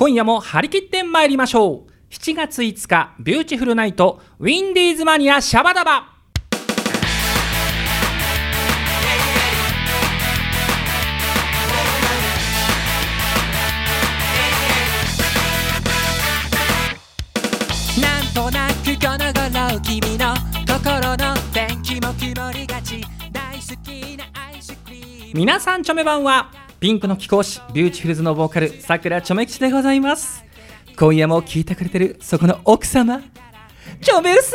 今夜も張り切って参りましょう。7月5日ビューティフルナイトウィンディーズマニアシャバダバ。なんとなくこの頃君の心の天気も曇りがち。大好きなアイスクリーム。皆さんチョメばんはピンクの貴公子ビューティフルズのボーカルさくらちょめ吉でございます。今夜も聞いてくれてるそこの奥様チョメルシ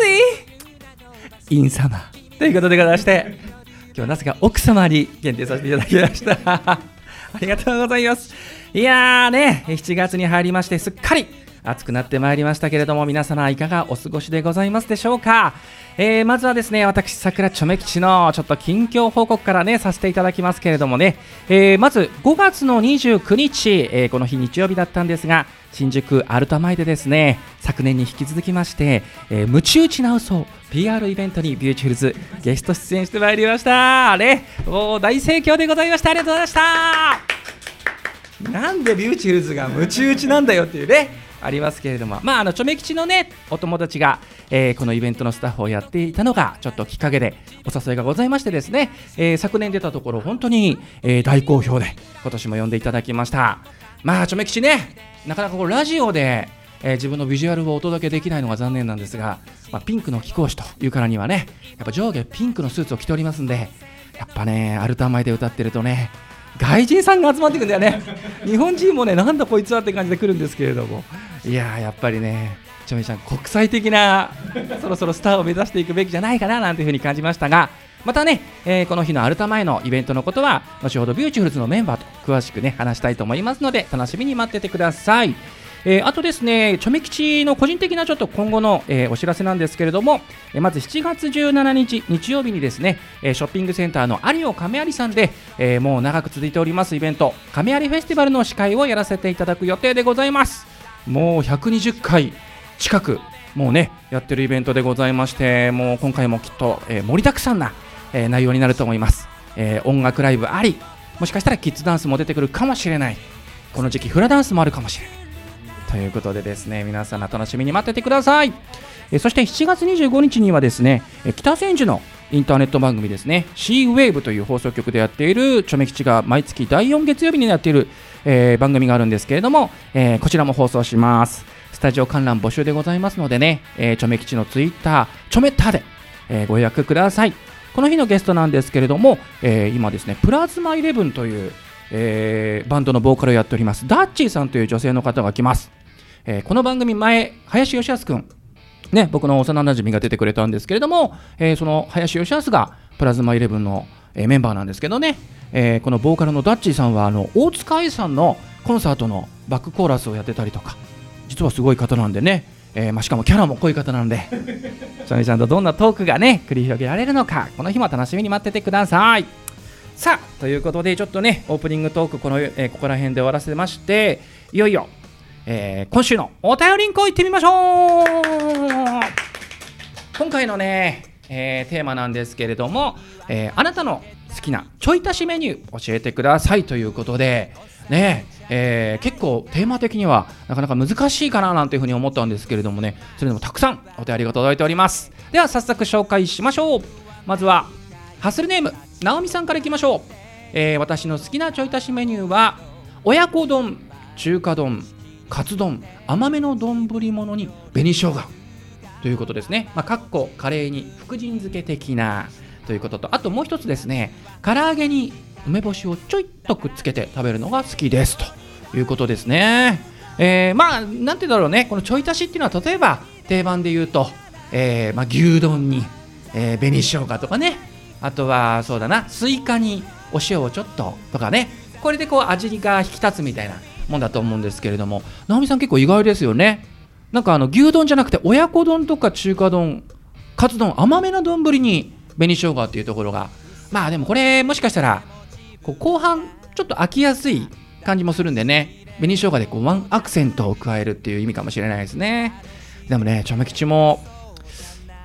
ーイン様。ということでございまして今日はなぜか奥様に限定させていただきました。ありがとうございます。いやーね7月に入りましてすっかり暑くなってまいりましたけれども皆様いかがお過ごしでございますでしょうか、えーまずはですね私桜ちょめ吉のちょっと近況報告からねさせていただきますけれどもね、えーまず5月の29日、えーこの日日曜日だったんですが新宿アルタ前でですね昨年に引き続きまして、えー、ムチ打ち直そう PR イベントにビューティフルズゲスト出演してまいりました。ねもう大盛況でございました。ありがとうございました。なんでビューティフルズがムチ打ちなんだよっていうね。ありますけれども、まあ、あのチョメ吉のねお友達が、えーこのイベントのスタッフをやっていたのがちょっときっかけでお誘いがございましてですね、えー昨年出たところ本当に、えー大好評で今年も呼んでいただきました。まあチョメ吉ねなかなかこうラジオで、えー自分のビジュアルをお届けできないのが残念なんですが、まあ、ピンクの貴公子というからにはねやっぱ上下ピンクのスーツを着ておりますんでやっぱねアルタ前で歌ってるとね外人さんが集まってくんだよね日本人もねなんだこいつはって感じで来るんですけれどもいやーやっぱりねちょめちゃん国際的なそろそろスターを目指していくべきじゃないかななんていうふうに感じましたがまたね、えーこの日のアルタ前のイベントのことは後ほどビューチフルズのメンバーと詳しくね話したいと思いますので楽しみに待っててください。えーあとですね、チョメ吉の個人的なちょっと今後の、えーお知らせなんですけれども、えーまず7月17日日曜日にですね、えーショッピングセンターのアリオ亀有さんで、えーもう長く続いておりますイベント、亀有フェスティバルの司会をやらせていただく予定でございます。もう120回近くもうねやってるイベントでございましてもう今回もきっと、えー盛りだくさんな、えー内容になると思います、えー音楽ライブありもしかしたらキッズダンスも出てくるかもしれない。この時期フラダンスもあるかもしれない。ということでですね皆さん楽しみに待っててください。えそして7月25日にはですね北千住のインターネット番組ですね C-WAVE という放送局でやっているチョメ吉が毎月第4月曜日にやっている、えー番組があるんですけれども、えーこちらも放送します。スタジオ観覧募集でございますのでね、えー、チョメ吉のツイッターチョメッターで、えご予約ください。この日のゲストなんですけれども、え今ですねプラズマイレブンという、えーバンドのボーカルをやっておりますダッチーさんという女性の方が来ます。えーこの番組前林義康君ね僕の幼馴染が出てくれたんですけれども、えーその林義康がプラズマイレブンの、えーメンバーなんですけどね、えーこのボーカルのダッチーさんはあの大塚愛さんのコンサートのバックコーラスをやってたりとか実はすごい方なんでね、えーまあ、しかもキャラも濃い方なんでちゃんちゃんとどんなトークがね繰り広げられるのかこの日も楽しみに待っててください。さあということでちょっとねオープニングトークこの、えーここら辺で終わらせましていよいよえー今週のお便りんこ行ってみましょう。今回のね、えーテーマなんですけれども、えーあなたの好きなちょい足しメニュー教えてくださいということでねえー結構テーマ的にはなかなか難しいかななんていうふうに思ったんですけれどもねそれでもたくさんお便りが届いております。では早速紹介しましょう。まずはハッスルネームなおみさんからいきましょう、えー私の好きなちょい足しメニューは親子丼中華丼。カツ丼甘めの丼物に紅生姜。ということですね、まあ、かっこカレーに福神漬け的な。ということとあともう一つですね。唐揚げに梅干しをちょいっとくっつけて食べるのが好きです。ということですね。えーまあなんて言うんだろうね。このちょい足しっていうのは例えば定番で言うと、えーまあ、牛丼に、えー紅生姜とかね。あとはそうだなスイカにお塩をちょっととかね。これでこう味が引き立つみたいな。もんだと思うんですけれども直美さん結構意外ですよね。なんかあの牛丼じゃなくて親子丼とか中華丼カツ丼甘めの丼に紅生姜っていうところが。まあでもこれもしかしたらこう後半ちょっと飽きやすい感じもするんでね。紅生姜でこうワンアクセントを加えるっていう意味かもしれないですね。でもねちょめ吉も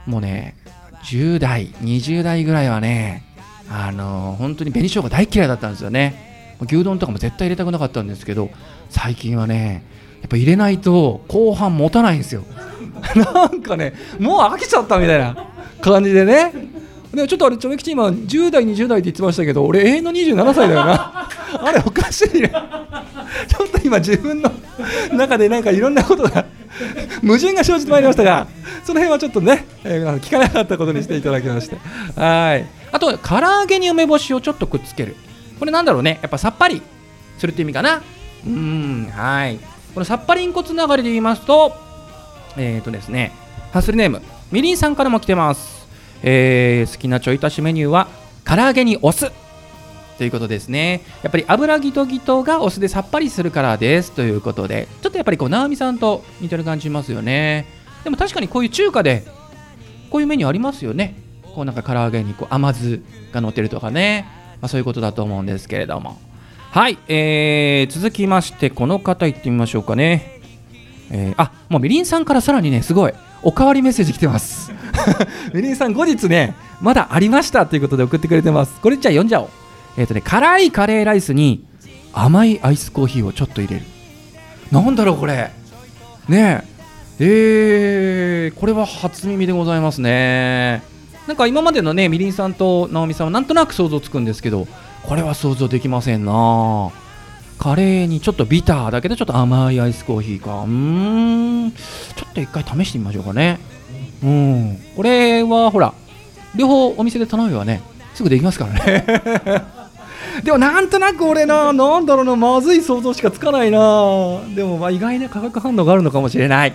もうね10代20代ぐらいはねあの本当に紅生姜大嫌いだったんですよね。牛丼とかも絶対入れたくなかったんですけど最近はねやっぱ入れないと後半持たないんですよ。なんかねもう飽きちゃったみたいな感じでね。でちょっとあれ、ちょめきち今、10代、20代って言ってましたけど、俺、永遠の27歳だよな、あれ、おかしいね、ちょっと今、自分の中でなんかいろんなことが、矛盾が生じてまいりましたが、その辺はちょっとね、えー聞かなかったことにしていただきまして、はい。あと、唐揚げに梅干しをちょっとくっつける、これなんだろうね、やっぱさっぱりするって意味かな。うん、はい。このさっぱりんこつながりで言いますと、えーとですね、ハッスルネーム、みりんさんからも来てます。えー好きなちょい足しメニューは、唐揚げにお酢。ということですね。やっぱり油ギトギトがお酢でさっぱりするからです。ということで、ちょっとやっぱりこう、直美さんと似てる感じしますよね。でも確かにこういう中華で、こういうメニューありますよね。こうなんか唐揚げにこう甘酢が乗ってるとかね。まあ、そういうことだと思うんですけれども。はい、えー、続きまして、この方行ってみましょうかね。えーあもうみりんさんからさらにね、すごい、おかわりメッセージ来てます。みりんさん、後日ね、まだありましたということで送ってくれてます。これじゃあ読んじゃおう。えっ、とね、辛いカレーライスに甘いアイスコーヒーをちょっと入れる。なんだろう、これ。ねえ、えー、これは初耳でございますね。なんか今までのね、みりんさんと直美さんはなんとなく想像つくんですけど、これは想像できませんな。カレーにちょっとビターだけどちょっと甘いアイスコーヒーか。うーん。ちょっと一回試してみましょうかね。うん。これはほら両方お店で頼めばねすぐできますからね。でもなんとなく俺ななんだろうなまずい想像しかつかないな。でもまあ意外な化学反応があるのかもしれない。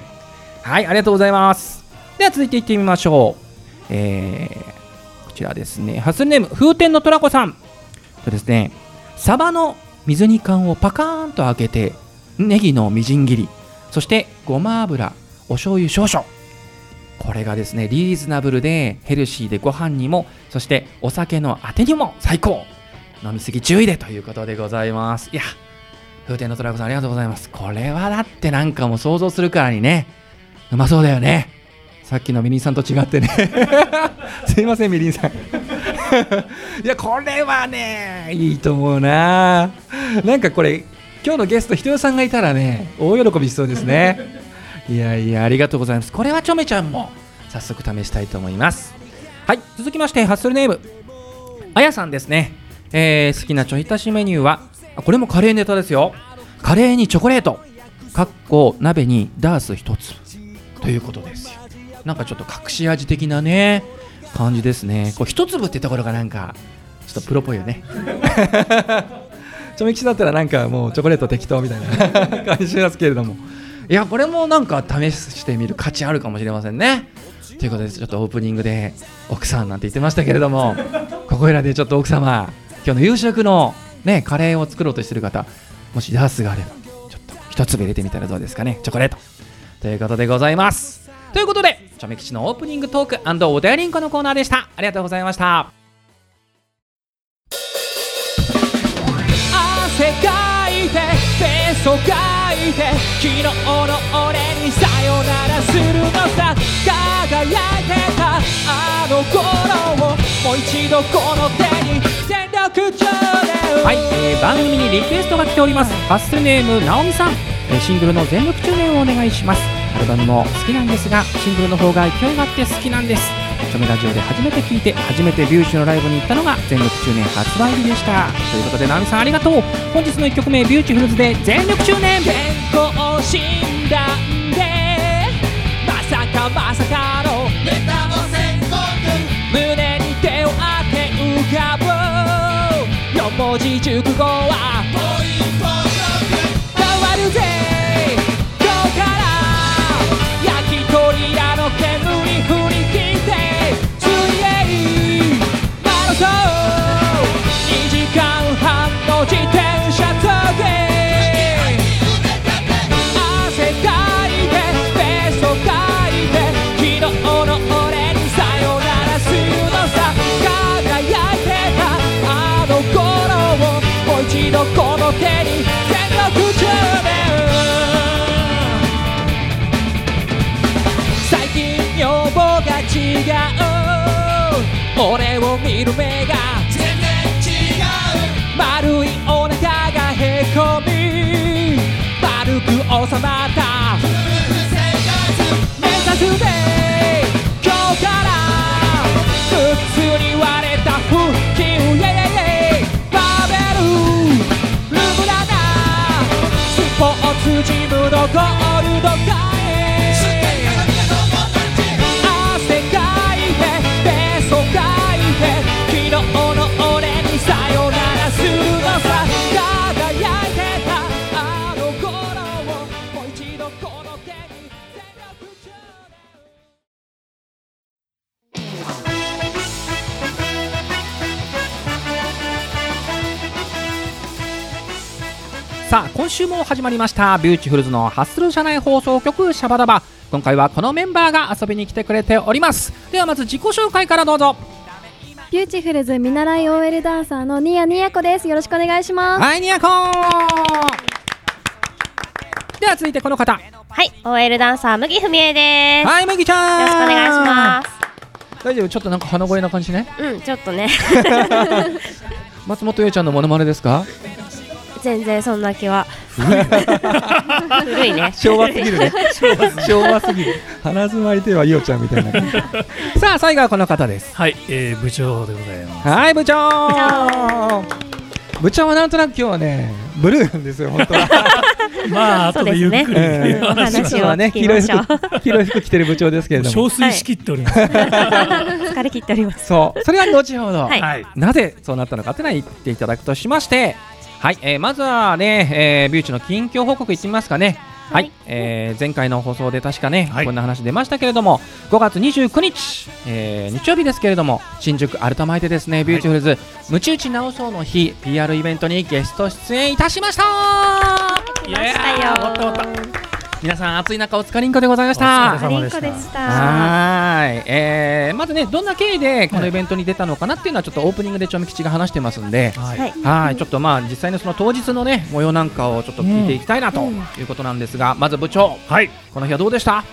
はいありがとうございます。では続いていってみましょう。えー、こちらですね。ハッスルネーム風天のトラコさん。とですね。サバの水煮缶をパカーンと開けてネギのみじん切りそしてごま油お醤油少々。これがですねリーズナブルでヘルシーでご飯にもそしてお酒のあてにも最高。飲みすぎ注意でということでございます。いや風天のトラコさんありがとうございます。これはだってなんかもう想像するからにねうまそうだよね。さっきのみりんさんと違ってね。すいませんみりんさん。いやこれはねいいと思うな。なんかこれ今日のゲストひとよさんがいたらね大喜びしそうですね。いやいやありがとうございます。これはちょめちゃんも早速試したいと思います。はい続きましてハッスルネーム。あやさんですね、えー好きなちょい足しメニューはこれもカレーネタですよ。カレーにチョコレート。かっこ鍋にダース一つ。ということですよ。なんかちょっと隠し味的なね感じですね。こう一粒ってところがなんかちょっとプロっぽいよね。ちょめきちだったらなんかもうチョコレート適当みたいな感じしますけれども。いやこれもなんか試してみる価値あるかもしれませんね。ということでちょっとオープニングで奥さんなんて言ってましたけれどもここいらでちょっと奥様今日の夕食のねカレーを作ろうとしてる方もしダースがあればちょっと一粒入れてみたらどうですかね。チョコレート。ということでございます。ということでちょめきちのオープニングトークお便りんこのコーナーでした。ありがとうございました。汗かいてペソかいて昨日の俺にさよならするのさ輝いてた。あの頃をもう一度この手に全力情で。はい、えー番組にリクエストが来ております。ハッスネームなおみさん、シングルの全力中年をお願いします。アルバムも好きなんですがシングルの方が勢いがあって好きなんです。チョメラジオで初めて聞いて初めてビューチュのライブに行ったのが全力中年発売日でした。ということでなおみさんありがとう。本日の1曲目ビューティフルズで全力中年。健康診断で。まさかまさかのメタボ宣告胸に手を当て浮かぶ。四文字熟語はる目が全然違う。丸いお腹がへこみ丸く収重なった。目指すで今日から普通に割れた腹筋。イェイイェイイェイバーベルルムラなスポーツジムのゴールド週も始まりましたビューティフルズのハッスル社内放送局シャバダバ。今回はこのメンバーが遊びに来てくれております。ではまず自己紹介からどうぞ。ビューティフルズ見習い OL ダンサーのニヤニヤコです。よろしくお願いします。はいニヤコー。では続いてこの方。はい、OL ダンサー麦文江です。はい麦ちゃん。よろしくお願いします。大丈夫？ちょっとなんか鼻声な感じねうん、ちょっとね、松本優ちゃんのモノマネですか？全然そんな気は。古いね。昭和すぎるね。昭和すぎる。鼻詰まりといえばイオちゃんみたいな。さあ最後はこの方です。はい、えー、部長でございます。はい部長。部長。はなんとなく今日はねブルーなんですよ本当は。まあ、後でゆっくり、ねえ。えお話をね黄色い服黄色い服着てる部長ですけれども。憔悴しきっております。疲れ切っております。そう。それは後ほど、なぜそうなったのかというのは言っていただくとしましてはい、えーまずはね、えービューチの近況報告いってみますかね。はい、はい。えー前回の放送で確かね、はい。こんな話出ましたけれども5月29日、えー日曜日ですけれども新宿アルタ前でですね。ビューティフルズ、ムチ打ち直そうの日 PR イベントにゲスト出演いたしました。来ましたよ。皆さん暑い中お疲れんこでございましお疲たれマリンコでした。はーい、えーまずねどんな経緯でこのイベントに出たのかなっていうのはちょっとオープニングでちょみ吉が話してますんで、はい、ちょっとまあ実際のその当日のね模様なんかをちょっと聞いていきたいなということなんですが、まず部長はい、この日はどうでした？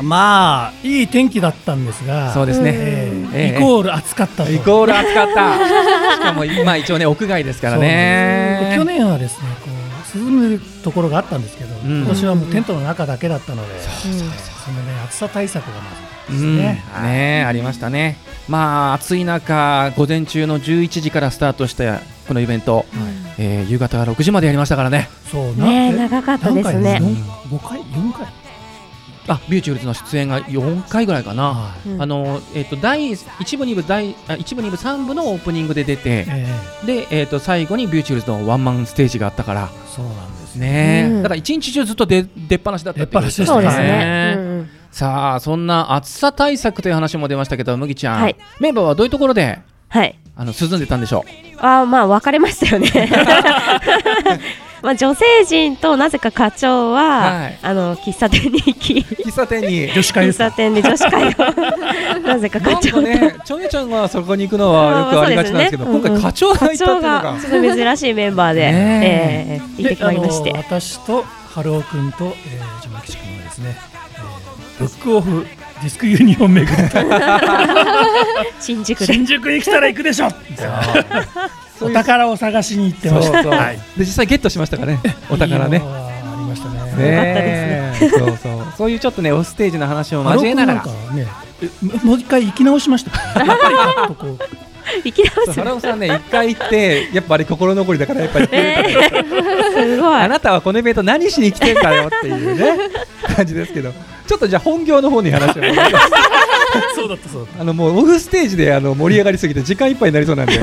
まあ、いい天気だったんですが。そうですね。えーええイコール暑かったと。イコール暑かった。しかも今一応ね屋外ですからでね。去年はですね、こう涼むところがあったんですけど、ん今年はもうテントの中だけだったので、うんそのね暑さ対策がまずうんですねね。ありましたね。まあ暑い中午前中の11時からスタートしたこのイベント、えー夕方6時までやりましたからね。そうねええ長かったですね何回四五回、四回。あビューチフルズの出演が4回ぐらいかな。はい。うん。あのえっ、と第一部二部第あ一部二部三部のオープニングで出て。えで、えー、と最後にビューチフルズのワンマンステージがあったから。ーそうなんです。ね、うん。だから一日中ずっと出出っ放しだったっていう。出っ放しでしたそうですね。さあそんな暑さ対策という話も出ましたけど麦ちゃん、はい。メンバーはどういうところではい。あの涼んでたんでしょあーまあ分かれましたよね。まあ女性陣となぜか課長は、はい。あの喫茶店に行きう喫茶店に。女子会。喫茶店で女子会を なぜか課なん長と、かねちょめちゃんがそこに行くのはよくありがちなんですけど、まあすね今回課長が行課ったっていうの長ががちょっと珍しいメンバーで、ねえ。ー行ってきまいりまして。私と春尾君と、えー、ジョマキシ君はですね、えー、ブックオフディスクユニオンを巡って 新宿で。新宿に来たら行くでしょ。み たいなお宝を探しに行ってました。そうそう、はい。で実際ゲットしましたからね。お宝ね。ありましたね。ねえ。そうそう。そういうちょっとねオフステージの話を交えながら。ね、えもう一回行き直しました。行き直す。原尾さんね一回行ってやっぱあれ心残りだからやっぱり、え。ーすごい。あなたはこのイベント何しに来てんだよっていうね感じですけど。ちょっとじゃあ本業の方に話を戻ります そうだったそうだっあのもうオフステージであの盛り上がりすぎて時間いっぱいになりそうなんで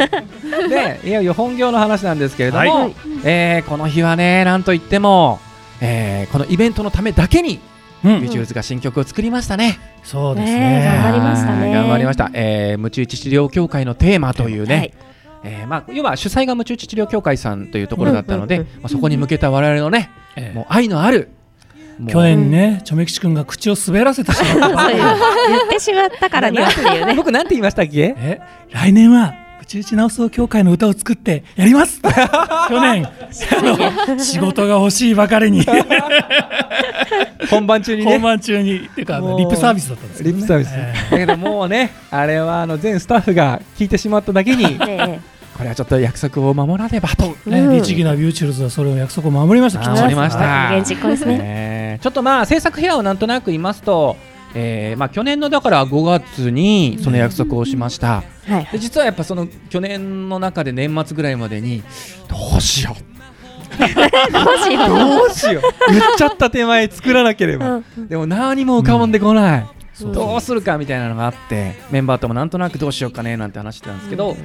でいよいよ本業の話なんですけれども、はいえーこの日はねなんといっても、えーこのイベントのためだけにた。うんビジュールズが新曲を作りましたね。そうですねね。頑張りましたねはい頑張りました。えー、ムチ打ち治療協会のテーマというね、はいえーまあ、要は主催がムチ打ち治療協会さんというところだったので、うんうんまあ、そこに向けた我々のね、ええもう愛のある、去年ね、チョメキシ君が口を滑らせてしまった言ってしまったからにはっていうね。僕なんて言いましたっけ？え来年はうちうち直そう協会の歌を作ってやります。去年あの仕事が欲しいばかりに。本番中にね。本番中に。っていうかリップサービスだったんですリップサービス、えだけどもうねあれはあの全スタッフが聞いてしまっただけに えこれはちょっと約束を守らねばと。ねうん。律儀なビューチフルズはそれを約束を守りました。守りました。有言実行ですねねちょっとまあ制作秘話をなんとなく言いますと、えーまあ、去年のだから5月にその約束をしました、はい。で実はやっぱその去年の中で年末ぐらいまでにどうしよう。どうしよう。どうしよう。言っちゃった手前作らなければ、うん。でも何も浮かばんでこない、そうどうするかみたいなのがあってメンバーともなんとなくどうしようかねなんて話してたんですけど、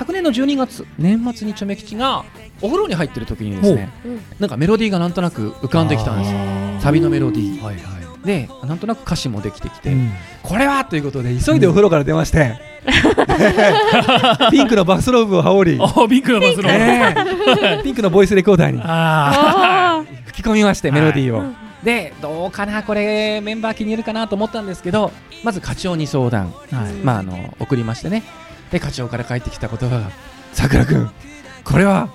昨年の12月年末にチョメ吉がお風呂に入ってる時にですねう。ん。なんかメロディーがなんとなく浮かんできたんですよ。サビのメロディー。はいはい。でなんとなく歌詞もできてきて、うん。これはということで急いでお風呂から出まして、ピンクのバスローブを羽織り、おビッグのバスローブ。ピンクのボイスレコーダーに。吹き込みましてメロディーを、うん。でどうかなこれメンバー気に入るかなと思ったんですけどまず課長に相談、あ。はい。まあ、あの送りましてねで課長から返ってきた言葉が「さくら君これは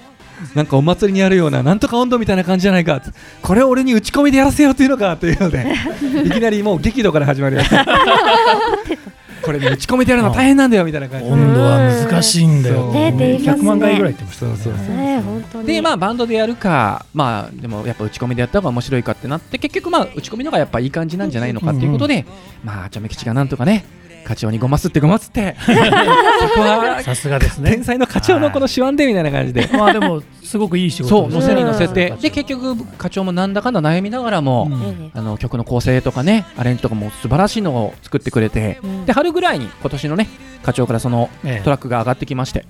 なんかお祭りにやるようななんとか温度みたいな感じじゃないか」これを俺に打ち込みでやらせようというのかというので いきなりもう激怒から始まりましたこれね打ち込みでやるの大変なんだよみたいな感じ。で温度は難しいんだよ。そう。ねって言いますね。100万回ぐらい言ってましたね。そうそうそうね本当に。でまあバンドでやるかまあでもやっぱ打ち込みでやった方が面白いかってなって結局まあ打ち込みの方がやっぱいい感じなんじゃないのかっていうことで、まあちょめ吉がなんとかね課長にごますってごますって。そこはさすがですね。天。才の課長のこの手腕でみたいな感じで。まあでもすごくいい仕事そうですね乗せに乗せて。うんで結局課長もなんだかんだ悩みながらも、うん。ねあの曲の構成とかねアレンジとかも素晴らしいのを作ってくれて、うん。で春ぐらいに今年のね課長からそのええ。トラックが上がってきまして、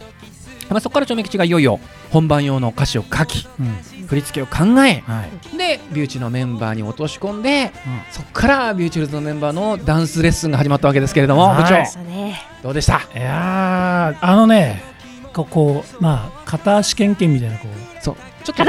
まあ、そこからちょめ吉がいよいよ本番用の歌詞を書きうん。振り付けを考えはい。でビューチのメンバーに落とし込んで、うん。そこからビューチルズのメンバーのダンスレッスンが始まったわけですけれども、はい。部長。どうでした？いやーあのねここまあ片足けんけんみたいなこうそう。ちょっと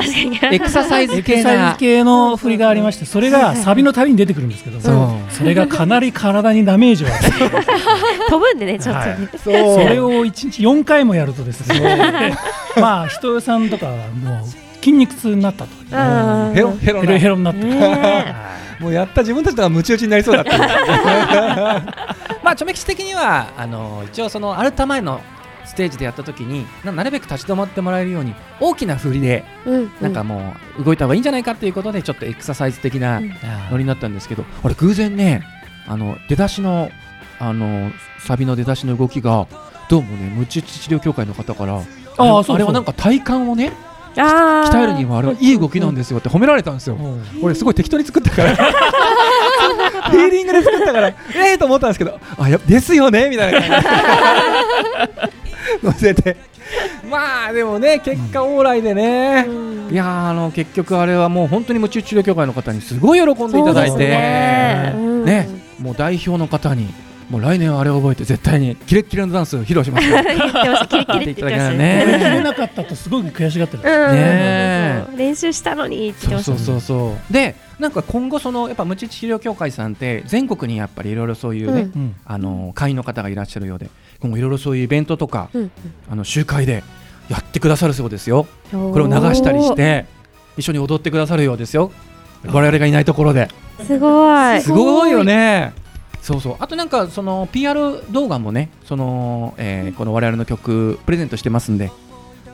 エクササイズエクサイ系なズ系の振りがありましてそれがサビのたびに出てくるんですけどそうそれがかなり体にダメージを与えて 飛ぶんでねちょっとね。そう。それを1日4回もやるとですね まあ人さんとかはもう筋肉痛になったとうん。ヘロヘロヘなロヘロになったねもうやった自分たちとはムチ打ちになりそうだった。まあチョメ吉的にはあの一応そのアルタ前のステージでやった時にななるべく立ち止まってもらえるように大きな振りでうんなんかもう動いた方がいいんじゃないかっていうことでちょっとエクササイズ的なうん。ノリになったんですけどあれ偶然ねあの出だしのあのサビの出だしの動きがどうもねムチ打ち治療協会の方からあそうそう。あれはなんか体幹をね鍛えるにはあれはいい動きなんですよって褒められたんですよ。うん。俺すごい適当に作ったから。ヒーリングで作ったからええと思ったんですけどあやですよねみたいな感じで載せて。まあでもね結果オーライでね、うん。いやーあの結局あれはもう本当に夢中治療協会の方にすごい喜んでいただいて。ね。うん。ねもう代表の方にもう来年はあれを覚えて絶対にキレッキレのダンスを披露しますから。言ってました。キレキレって言ってましたね。なかったとすごく悔しがってるうん。ね。練習したのにって言ってそうましたそうそうそうでなんか今後そのやっぱ無知治療協会さんって全国にやっぱりいろいろそういうね、うんうん。あの会員の方がいらっしゃるようで今後いろいろそういうイベントとか、うんあの集会でやってくださるそうですよ。うんこれを流したりして一緒に踊ってくださるようですよ。我々がいないところで。すごい。すごいよね。そうそう。あとなんかその PR 動画もねその、えーこの我々の曲プレゼントしてますんで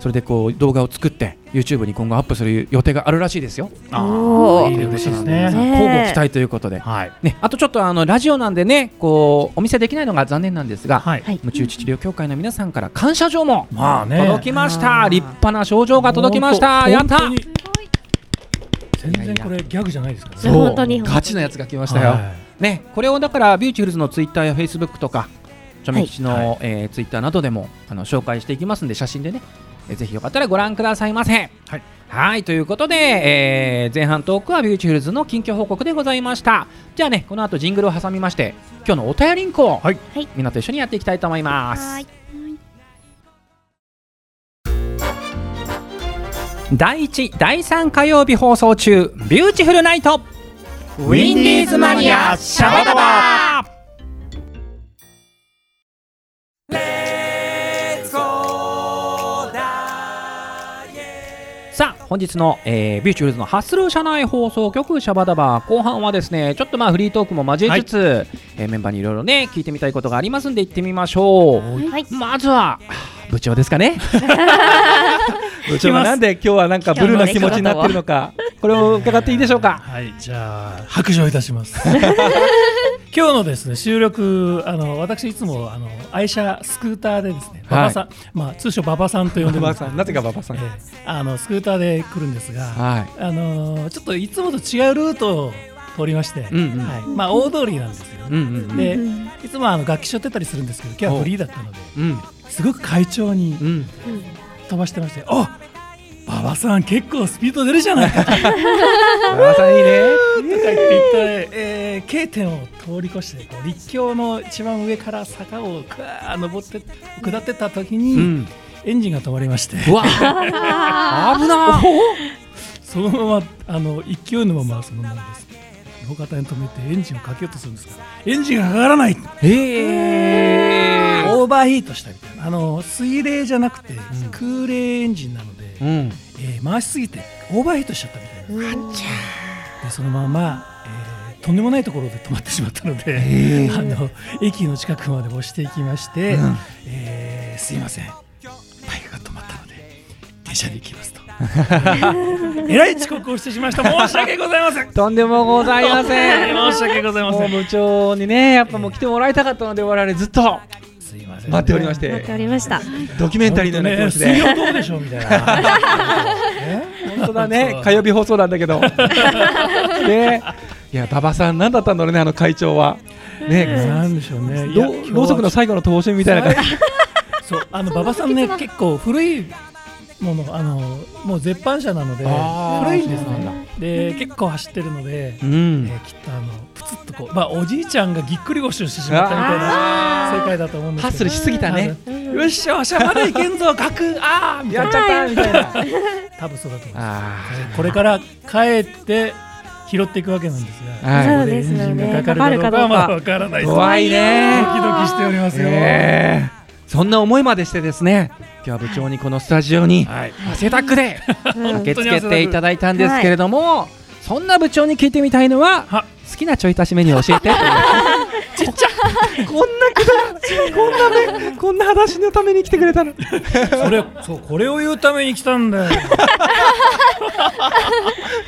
それでこう動画を作って YouTube に今後アップする予定があるらしいですよ。おー。いいですね。です。ね交互期待ということで、はい。ね、あとちょっとあのラジオなんでねこうお見せできないのが残念なんですが、はい。はい。無知打ち治療協会の皆さんから感謝状もまあね。届きました、立派な賞状が届きました。やった。全然これギャグじゃないですからね。そう。本当にガチなやつが来ましたよ、はね、これをだからビューチフルズのツイッターやフェイスブックとかチョメ吉の、はい。えーツイッターなどでもあの紹介していきますんで写真でね、えーぜひよかったらご覧くださいませ。はい。はいということで、えー前半トークはビューチフルズの近況報告でございました。じゃあねこの後ジングルを挟みまして今日のお便りんこを、はい。はい。みんなと一緒にやっていきたいと思います。はい。第1第3火曜日放送中ビューティフルナイト。ウィンディーズマニアシャバダバ本日の、えービューチフルズのハッスル社内放送局シャバダバ。後半はですねちょっとまあフリートークも交えつつ、えーメンバーにいろいろね聞いてみたいことがありますんで行ってみましょう。はい。まずは部長ですかね？部長がなんで今日はなんかブルーな気持ちになってるのかこれを伺っていいでしょうか？はい、じゃあ白状いたします。今日のですね収録あの私いつもあの愛車スクーターでですね、はい。馬場さん、まあ通称馬場さんと呼んでます。なぜか馬場さん。ええ。あのスクーターで来るんですが、はい。あのちょっといつもと違うルートを通りまして、うんうん。はい、まあ大通りなんですよ。うんうんで、いつもあの楽器背負ってたりするんですけど、今日はフリーだったので、うん。すごく快調にうん。飛ばしてまして、あ馬場さん結構スピード出るじゃないかと。か 馬場さんいいね。言って言って、えー、K 点を通り越してこう立教の一番上から坂をくわー登って下ってった時に、うん。エンジンが止まりまして。うわ。危な。そのままあの勢いのままそのままです。路肩に止めてエンジンをかけようとするんですがエンジンがかからない。ええオーバーヒートしたみたいな。あの水冷じゃなくて、空冷エンジンなので、うん。えー回しすぎてオーバーヒートしちゃったみたいな、でそのまま、えーとんでもないところで止まってしまったので、へ あの駅の近くまで押していきまして、うん。えーすいません。バイクが止まったので電車で行きますと。えらい遅刻をしてしまいました。申し訳ございません。とんでもございません。申し訳ございませもうん部長にねやっぱもう来てもらいたかったので我々ずっと待っておりまし待ってておりました。ドキュメンタリーのような気持ちで。水曜どうでしょうみたいな。え 本当だね。火曜日放送なんだけど。ね。いや馬場さん何だったんだろうねあの会長は。ね。なんでしょうね。ろろうそくの最後の等身みたいな感じ。そうあの馬場さんね結構古いものあのもう絶版車なのであー。古いんですそうなんだ。ねで結構走ってるので、うえんーきっとあのプツッとこうまあおじいちゃんがぎっくり腰をしてしまったみたいな世界だと思うんですけど。ハッスルしすぎたね。あのよっしゃわしゃまだいけんぞガクあーみたいな。やっちゃったみたいな多分そうだと思います。あこれから帰って拾っていくわけなんですが、はい。そこでエンジンがかかるかどうかはまだわからないです。怖いねドキドキしておりますよ、ええそんな思いまでしてですね今日は部長にこのスタジオにはい。汗だくでうん。駆けつけていただいたんですけれども、そんな部長に聞いてみたいのはは好きなちょい足しメニューを教えて。ちっちゃこんなくだこんなねこんな話のために来てくれたの。それそうこれを言うために来たんだよ。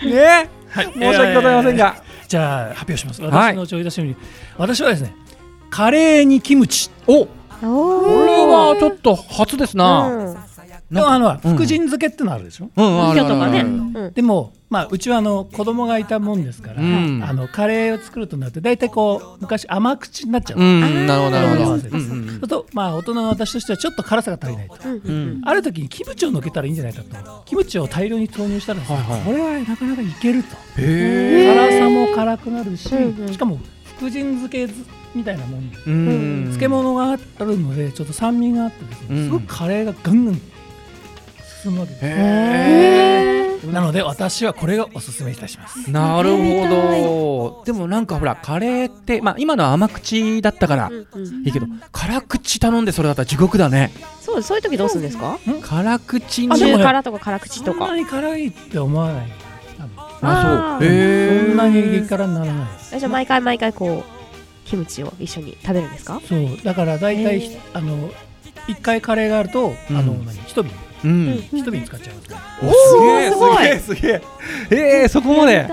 ね。申し訳ございませんが。じゃあ発表します。はい。私のちょい出しメニュー、私はですねカレーにキムチ。おこおれはちょっと初ですな、うん。でもあのうん。福神漬けってのあるでしょ、でもまあうちはあの子供がいたもんですから、うん。あのカレーを作るとなって大体こう昔甘口になっちゃう、うんなるほどなるほど。そうするとまあ大人の私としてはちょっと辛さが足りないと、ある時にキムチをのけたらいいんじゃないかとキムチを大量に投入したらこれはなかなかいけると。へえ辛さも辛くなるし、しかも福神漬けみたいなもん。でうん。漬物があるのでちょっと酸味があってですね、うん。すごくカレーがガンガン進むわけです、へなので私はこれがおすすめいたします。えなるほど。でもなんかほらカレーってまあ今のは甘口だったからうんうん。いいけど辛口頼んでそれだったら地獄だね。そうそういう時どうするんですか？辛口にあでもね中辛とか辛口とか。そんな。に辛いって思わないあそう。えそんなに激辛にならないですえじゃあ毎回毎回こうキムチを一緒に食べるんですか？そう。だから大体、へあの一回カレーがあると、うん。あの何？一瓶。うん。一瓶使っちゃいますね、おすごい。すげえすげええーそこまで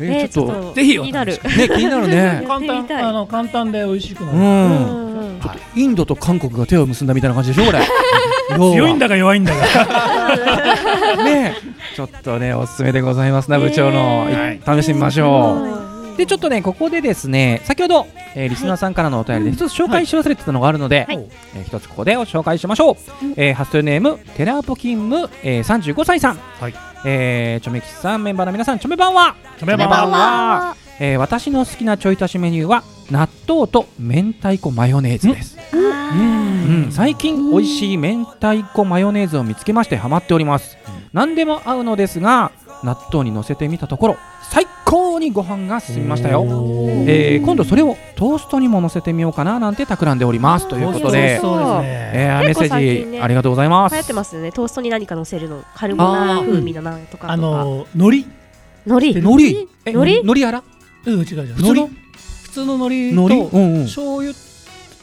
えーちょっとぜひ気になる。ね気になるね。や簡単あの簡単で美味しくなる、うん。ちょっとインドと韓国が手を結んだみたいな感じでしょこれ。強いんだか弱いんだか。ね。ちょっとねおすすめでございますな部長の。はいい試してみましょう。うでちょっとねここでですね先ほど、えーリスナーさんからのお便りで一つ紹介し忘れてたのがあるので、はい。えー一つここでご紹介しましょう、えーハッスルネームテラーポ勤務、えー、35歳さん、はい。えーチョメキスさんメンバーの皆さんチョメ版は？チョメ版は。は。えー私の好きなちょい足しメニューは納豆と明太子マヨネーズです、うん、最近美味しい明太子マヨネーズを見つけましてハマっております、何でも合うのですが納豆に乗せてみたところ最高にご飯が進みましたよ、えー今度それをトーストにも乗せてみようかななんて企んでおりますということで、そうですね、えーメッセ最近ねージありがとうございます。流行ってますよね。トーストに何か乗せるの、カルボナーラ風味のなんとか。あの海苔。海苔？海苔？え海苔？海苔うん違う違う。普通の？海苔？普通の海海苔と苔？うんうん。醤油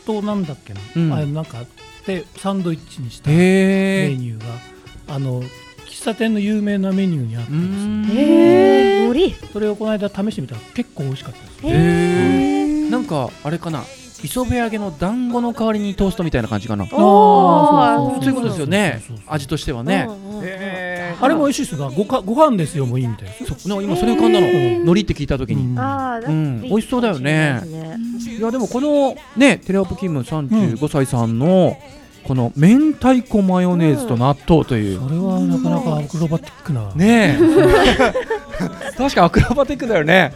となんだっけな、うん。あれなんかでサンドイッチにしたへメえニューが。あの季喫茶店の有名なメニューにあってうですね海苔それをこの間試してみたら結構美味しかったです。へえなんかあれかな。磯辺揚げの団子の代わりにトーストみたいな感じかな。おあーーそういうことですよね。味としてはね。あれも美味しいですがごかご飯ですよもういいみたいです。そう今それ浮かんだの。海苔って聞いた時に。うん。美味しそうだよね。いやでもこのねテレアップキム35歳さんのこの明太子マヨネーズと納豆という。それはなかなかアクロバティックな。ねえ。確かアクロバティックだよね。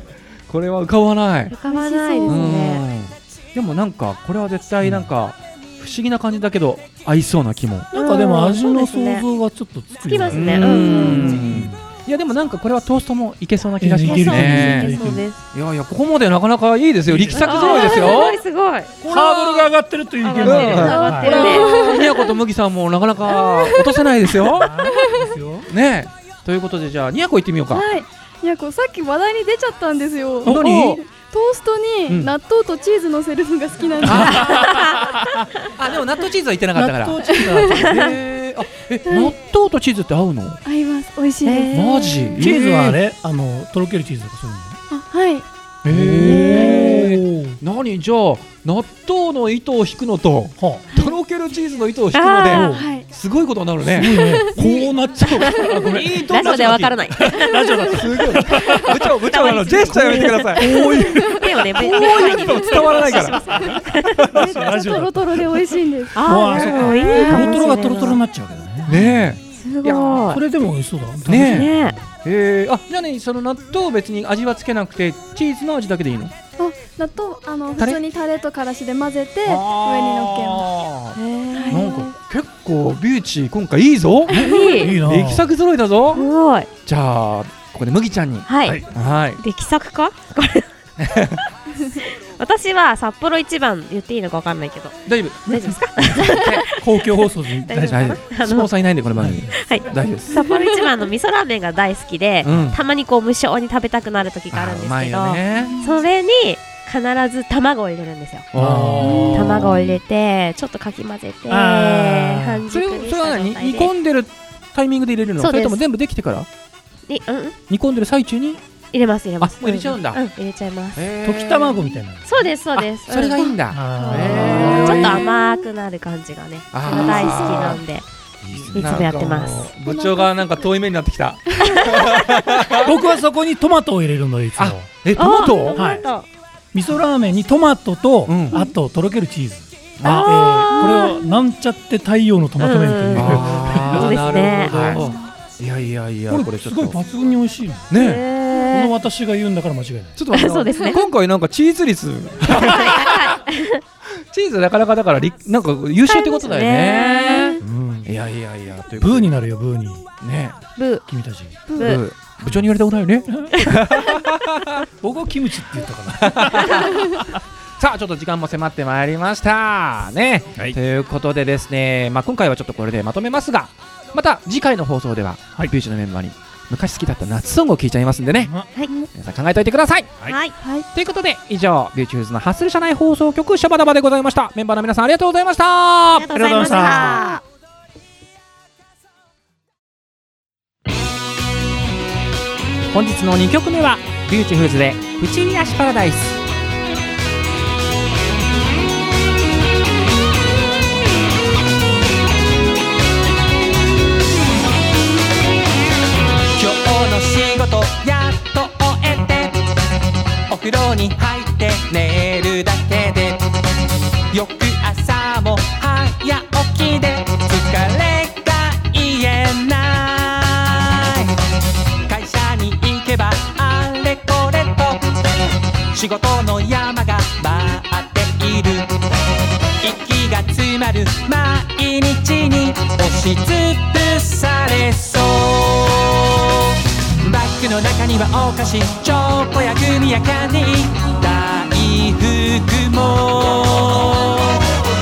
これは浮かばない。浮かばないですうねん。でもなんかこれは絶対なんか不思議な感じだけど合いそうな気も。なんかでも味の想像がちょっとつきますよねいやでもなんかこれはトーストもいけそうな気がします。いけるね。いやいやここまでなかなかいいですよ。力作揃いですよ。すごいすごい。ハードルが上がってるという意見上がってるうん上がってる。ねこれみやこと麦さんもなかなか落とせないですよ。ね。えということでじゃあにやこ行ってみようか。はい。いやこうさっき話題に出ちゃったんですよ。お何トーストうん。に納豆とチーズ乗せるのが好きなんです、あでも納豆チーズは言ってなかったから。納豆チーズはえ納豆とチーズって合うの？合います。美味しいです、マジ？チーズはあれあのとろけるチーズとかそういうの？あはい。えー、へ何じゃあ納豆の糸を引くのとはとろけるチーズの糸を引くのあではい。すごいことになるあね。こうなっちゃう。あごめん。いいとラジオではわからない。ラジオだ。すごい部長部長あの ジェスチャーやめてください。こういう手をね、こういうの伝わらないから。めっちゃトロトロで美味しいんです。ああ、そうでもいいトロトロかもしれないがトロトロになっちゃうけどねねすい。やごそれでも美味しそうだ。えねねえ。えー、あじゃあねその納豆を別に味はつけなくてチーズの味だけでいいの？あ納豆あの普通にタレとからしで混ぜて上に乗っけます。あえーなんか結構ビューチー今回いいぞ。いい。いいな。力作揃いだぞ。すごい。じゃあここで麦ちゃんに。はい、はい。はい力作か？これ 私は札幌一番言っていいのかわかんないけど。大丈夫。大丈夫ですか？公共放送で 大丈夫。スポンサーい。ないんでこの番組。はい。大丈夫です。札幌一番の味噌ラーメンが大好きで、うん。たまにこう無性に食べたくなる時があるんですけど、それに必ず卵を入れるんですよ。卵を入れてちょっとかき混ぜて半熟にした状態で。込んでるタイミングで入れるの？それとも全部できてから？にうんうん？煮込んでる最中に？入れます入れます。あもう入れちゃうんだ。うん入れちゃいます。溶き卵みたいな。そうですそうです。それがいいんだ。ちょっと甘くなる感じがね大好きなんでいつもやってます。部長がなんか遠い目になってきた。ー 僕はそこにトマトを入れるのでいつも。あえトマト？味噌ラーメンにトマトと、うん。あととろけるチーズ。あえーこれをなんちゃって太陽のトマト麺という、そうですね。なるほど。い。やいやいやこれすこれちょっと。ごい抜群に美味しいねの私が言うんだから間違いない。ちょっと待ってそうですね。今回なんかチーズ率。チーズなかなかだからりなんか優秀ってことだよね。うん。いやいやいやブーになるよブーに。ね。ブ君たち。ー。ブー。部長に言われたことないよね。僕はキムチって言ったかな さあちょっと時間も迫ってまいりました。ね、はい。ということでですね、まあ、今回はちょっとこれでまとめますがまた次回の放送では、はい。ビューチのメンバーに昔好きだった夏ソングを聞いちゃいますんでね。はい。皆さん考えておいてください。はい。ということで以上ビューチフーズのハッスル社内放送局シャバダバでございました。メンバーの皆さんありがとうございました。ありがとうございました。本日の2曲目はビューチフーズで「プチリアシパラダイス」お風呂に入ってねにはお菓子チョコやグミやかに大福も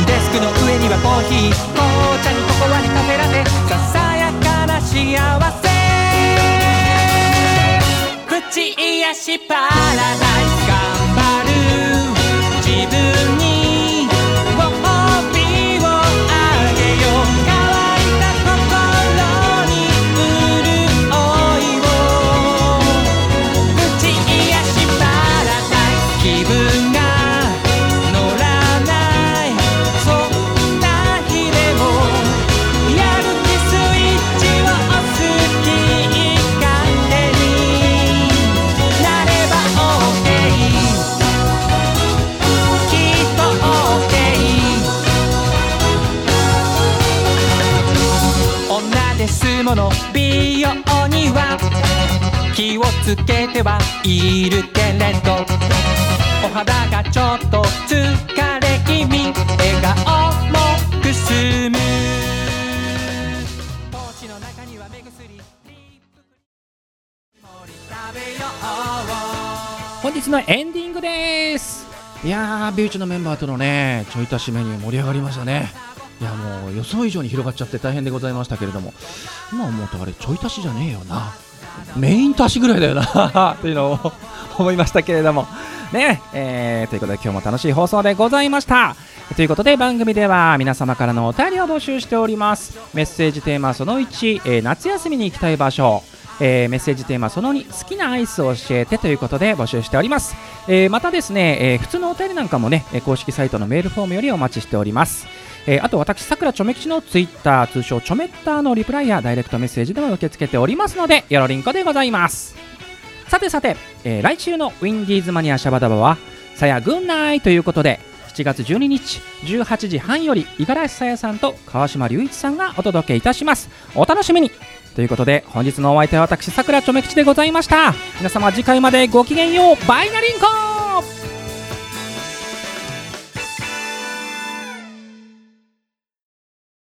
デスクの上にはコーヒー紅茶にココアにカフェラテささやかな幸せプチ癒しパラダイスいるけれど。お肌がちょっと疲れ気味。笑顔もくすむ。ポーチの中には目薬。リップクリーム盛り食べよう本日のエンディングです。いやービューチのメンバーとのねちょい足しメニュー盛り上がりましたねいやもう予想以上に広がっちゃって大変でございましたけれども。今思うとあれちょい足しじゃねえよな。メイン足しぐらいだよな。というのを思いましたけれども。ねえーということで今日も楽しい放送でございました。ということで番組では皆様からのお便りを募集しております。メッセージテーマその1、えー夏休みに行きたい場所。えーメッセージテーマその2好きなアイスを教えてということで募集しております、えーまたですね、えー普通のお便りなんかもね公式サイトのメールフォームよりお待ちしております。えーあと私さくらちょめ吉のツイッター通称ちょめッターのリプライやダイレクトメッセージでも受け付けておりますのでよろりんこでございます。さてさて、えー来週のウィンディーズマニアシャバダバはさやぐんないということで7月12日18時半より五十嵐さやさんと川島隆一さんがお届けいたします。お楽しみに。ということで本日のお相手は私さくらちょめ吉でございました。皆様次回までごきげんよう。バイナリンコ